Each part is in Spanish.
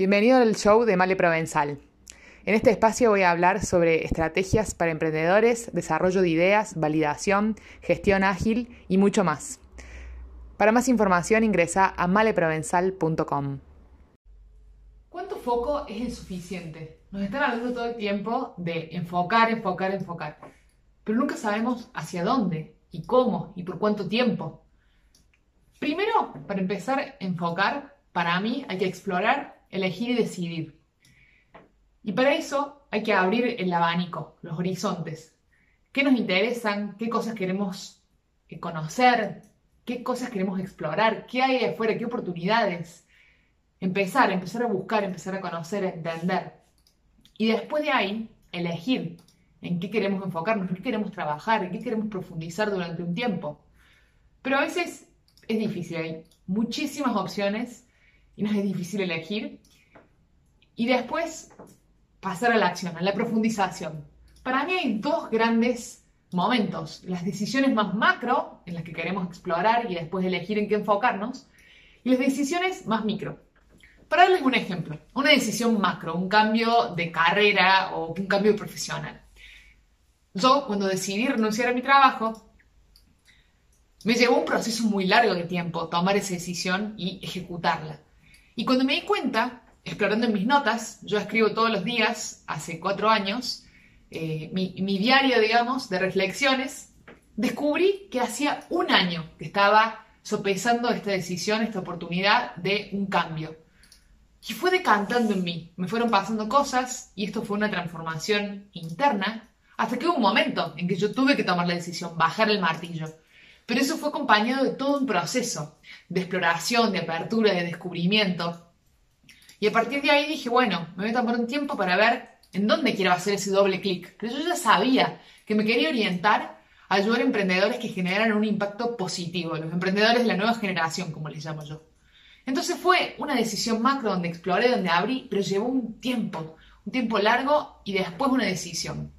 Bienvenido al show de Male Provenzal. En este espacio voy a hablar sobre estrategias para emprendedores, desarrollo de ideas, validación, gestión ágil y mucho más. Para más información ingresa a maleprovenzal.com. ¿Cuánto foco es insuficiente? Nos están hablando todo el tiempo de enfocar, enfocar, enfocar, pero nunca sabemos hacia dónde y cómo y por cuánto tiempo. Primero, para empezar a enfocar, para mí hay que explorar elegir y decidir. Y para eso hay que abrir el abanico, los horizontes. ¿Qué nos interesan? ¿Qué cosas queremos eh, conocer? ¿Qué cosas queremos explorar? ¿Qué hay afuera? ¿Qué oportunidades? Empezar, empezar a buscar, empezar a conocer, a entender. Y después de ahí, elegir en qué queremos enfocarnos, en qué queremos trabajar, en qué queremos profundizar durante un tiempo. Pero a veces es difícil, hay muchísimas opciones y nos es difícil elegir. Y después pasar a la acción, a la profundización. Para mí hay dos grandes momentos, las decisiones más macro, en las que queremos explorar y después elegir en qué enfocarnos, y las decisiones más micro. Para darles un ejemplo, una decisión macro, un cambio de carrera o un cambio profesional. Yo, cuando decidí renunciar a mi trabajo, me llevó un proceso muy largo de tiempo tomar esa decisión y ejecutarla. Y cuando me di cuenta, explorando en mis notas, yo escribo todos los días, hace cuatro años, eh, mi, mi diario, digamos, de reflexiones, descubrí que hacía un año que estaba sopesando esta decisión, esta oportunidad de un cambio. Y fue decantando en mí, me fueron pasando cosas y esto fue una transformación interna, hasta que hubo un momento en que yo tuve que tomar la decisión, bajar el martillo. Pero eso fue acompañado de todo un proceso de exploración, de apertura, de descubrimiento. Y a partir de ahí dije, bueno, me voy a tomar un tiempo para ver en dónde quiero hacer ese doble clic. Pero yo ya sabía que me quería orientar a ayudar a emprendedores que generaran un impacto positivo, los emprendedores de la nueva generación, como les llamo yo. Entonces fue una decisión macro donde exploré, donde abrí, pero llevó un tiempo, un tiempo largo y después una decisión.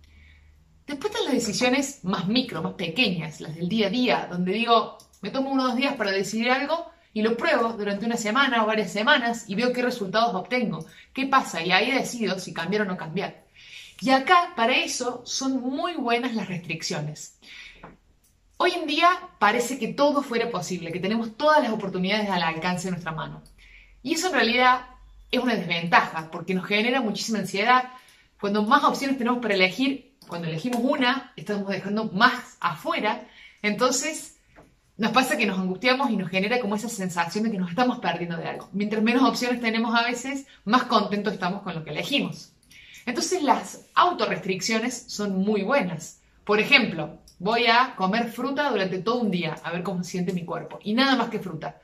Después están las decisiones más micro, más pequeñas, las del día a día, donde digo, me tomo unos días para decidir algo y lo pruebo durante una semana o varias semanas y veo qué resultados obtengo, qué pasa y ahí decido si cambiar o no cambiar. Y acá, para eso, son muy buenas las restricciones. Hoy en día parece que todo fuera posible, que tenemos todas las oportunidades al alcance de nuestra mano. Y eso en realidad es una desventaja, porque nos genera muchísima ansiedad. Cuando más opciones tenemos para elegir, cuando elegimos una, estamos dejando más afuera, entonces nos pasa que nos angustiamos y nos genera como esa sensación de que nos estamos perdiendo de algo. Mientras menos opciones tenemos a veces, más contentos estamos con lo que elegimos. Entonces las autorrestricciones son muy buenas. Por ejemplo, voy a comer fruta durante todo un día, a ver cómo siente mi cuerpo, y nada más que fruta.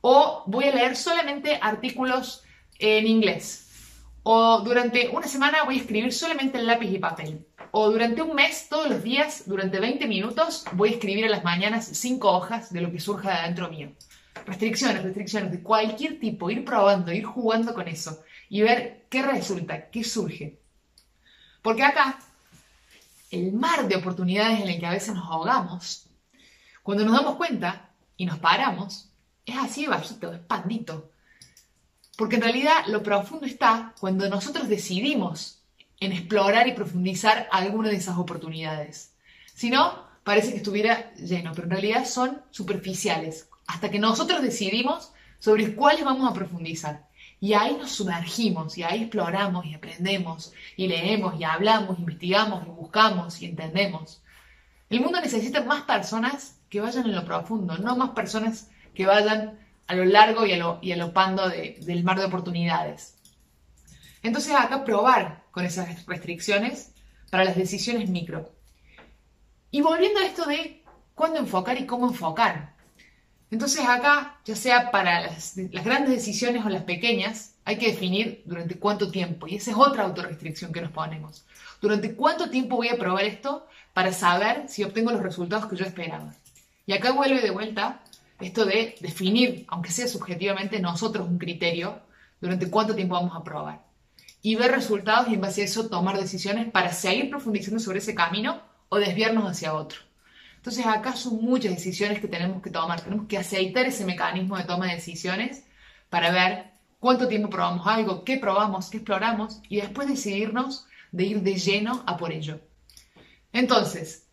O voy a leer solamente artículos en inglés. O durante una semana voy a escribir solamente en lápiz y papel. O durante un mes, todos los días, durante 20 minutos, voy a escribir a las mañanas cinco hojas de lo que surja de adentro mío. Restricciones, restricciones de cualquier tipo, ir probando, ir jugando con eso y ver qué resulta, qué surge. Porque acá, el mar de oportunidades en el que a veces nos ahogamos, cuando nos damos cuenta y nos paramos, es así de bajito, es pandito. Porque en realidad lo profundo está cuando nosotros decidimos en explorar y profundizar alguna de esas oportunidades. Si no, parece que estuviera lleno, pero en realidad son superficiales, hasta que nosotros decidimos sobre cuáles vamos a profundizar. Y ahí nos sumergimos, y ahí exploramos y aprendemos, y leemos y hablamos, investigamos y buscamos y entendemos. El mundo necesita más personas que vayan en lo profundo, no más personas que vayan a lo largo y a lo, pando del mar de oportunidades. Entonces acá probar con esas restricciones para las decisiones micro. Y volviendo a esto de cuándo enfocar y cómo enfocar. Entonces acá, ya sea para las, grandes decisiones o las pequeñas, hay que definir durante cuánto tiempo. Y esa es otra autorrestricción que nos ponemos. Durante cuánto tiempo voy a probar esto para saber si obtengo los resultados que yo esperaba. Y acá vuelve de vuelta esto de definir, aunque sea subjetivamente nosotros un criterio, durante cuánto tiempo vamos a probar y ver resultados y en base a eso tomar decisiones para seguir profundizando sobre ese camino o desviarnos hacia otro. Entonces acá son muchas decisiones que tenemos que tomar. Tenemos que aceitar ese mecanismo de toma de decisiones para ver cuánto tiempo probamos algo, qué probamos, qué exploramos y después decidirnos de ir de lleno a por ello. Entonces,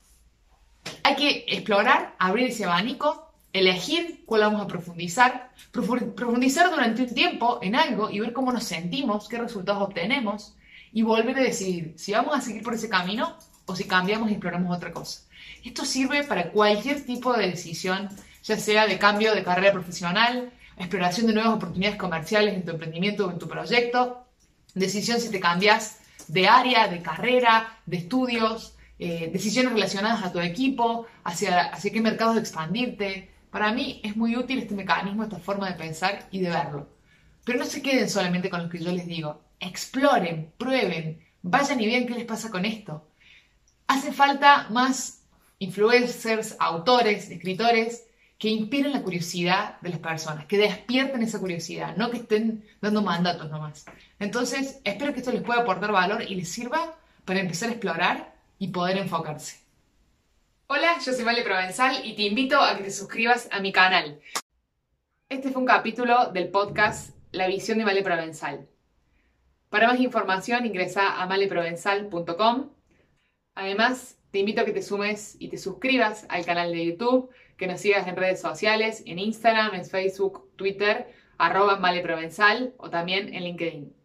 hay que explorar, abrir ese abanico, elegir cuál vamos a profundizar, profundizar durante un tiempo en algo y ver cómo nos sentimos, qué resultados obtenemos y volver a decidir si vamos a seguir por ese camino o si cambiamos y exploramos otra cosa. Esto sirve para cualquier tipo de decisión, ya sea de cambio de carrera profesional, exploración de nuevas oportunidades comerciales en tu emprendimiento o en tu proyecto, decisión si te cambias de área, de carrera, de estudios, eh, decisiones relacionadas a tu equipo, hacia, hacia qué mercados expandirte. Para mí es muy útil este mecanismo, esta forma de pensar y de verlo. Pero no se queden solamente con lo que yo les digo. Exploren, prueben, vayan y vean qué les pasa con esto. Hace falta más influencers, autores, escritores que inspiren la curiosidad de las personas, que despierten esa curiosidad, no que estén dando mandatos nomás. Entonces, espero que esto les pueda aportar valor y les sirva para empezar a explorar y poder enfocarse. Hola, yo soy Vale Provenzal y te invito a que te suscribas a mi canal. Este fue un capítulo del podcast La visión de Vale Provenzal. Para más información ingresa a maleprovenzal.com. Además, te invito a que te sumes y te suscribas al canal de YouTube, que nos sigas en redes sociales, en Instagram, en Facebook, Twitter, arroba maleprovenzal o también en LinkedIn.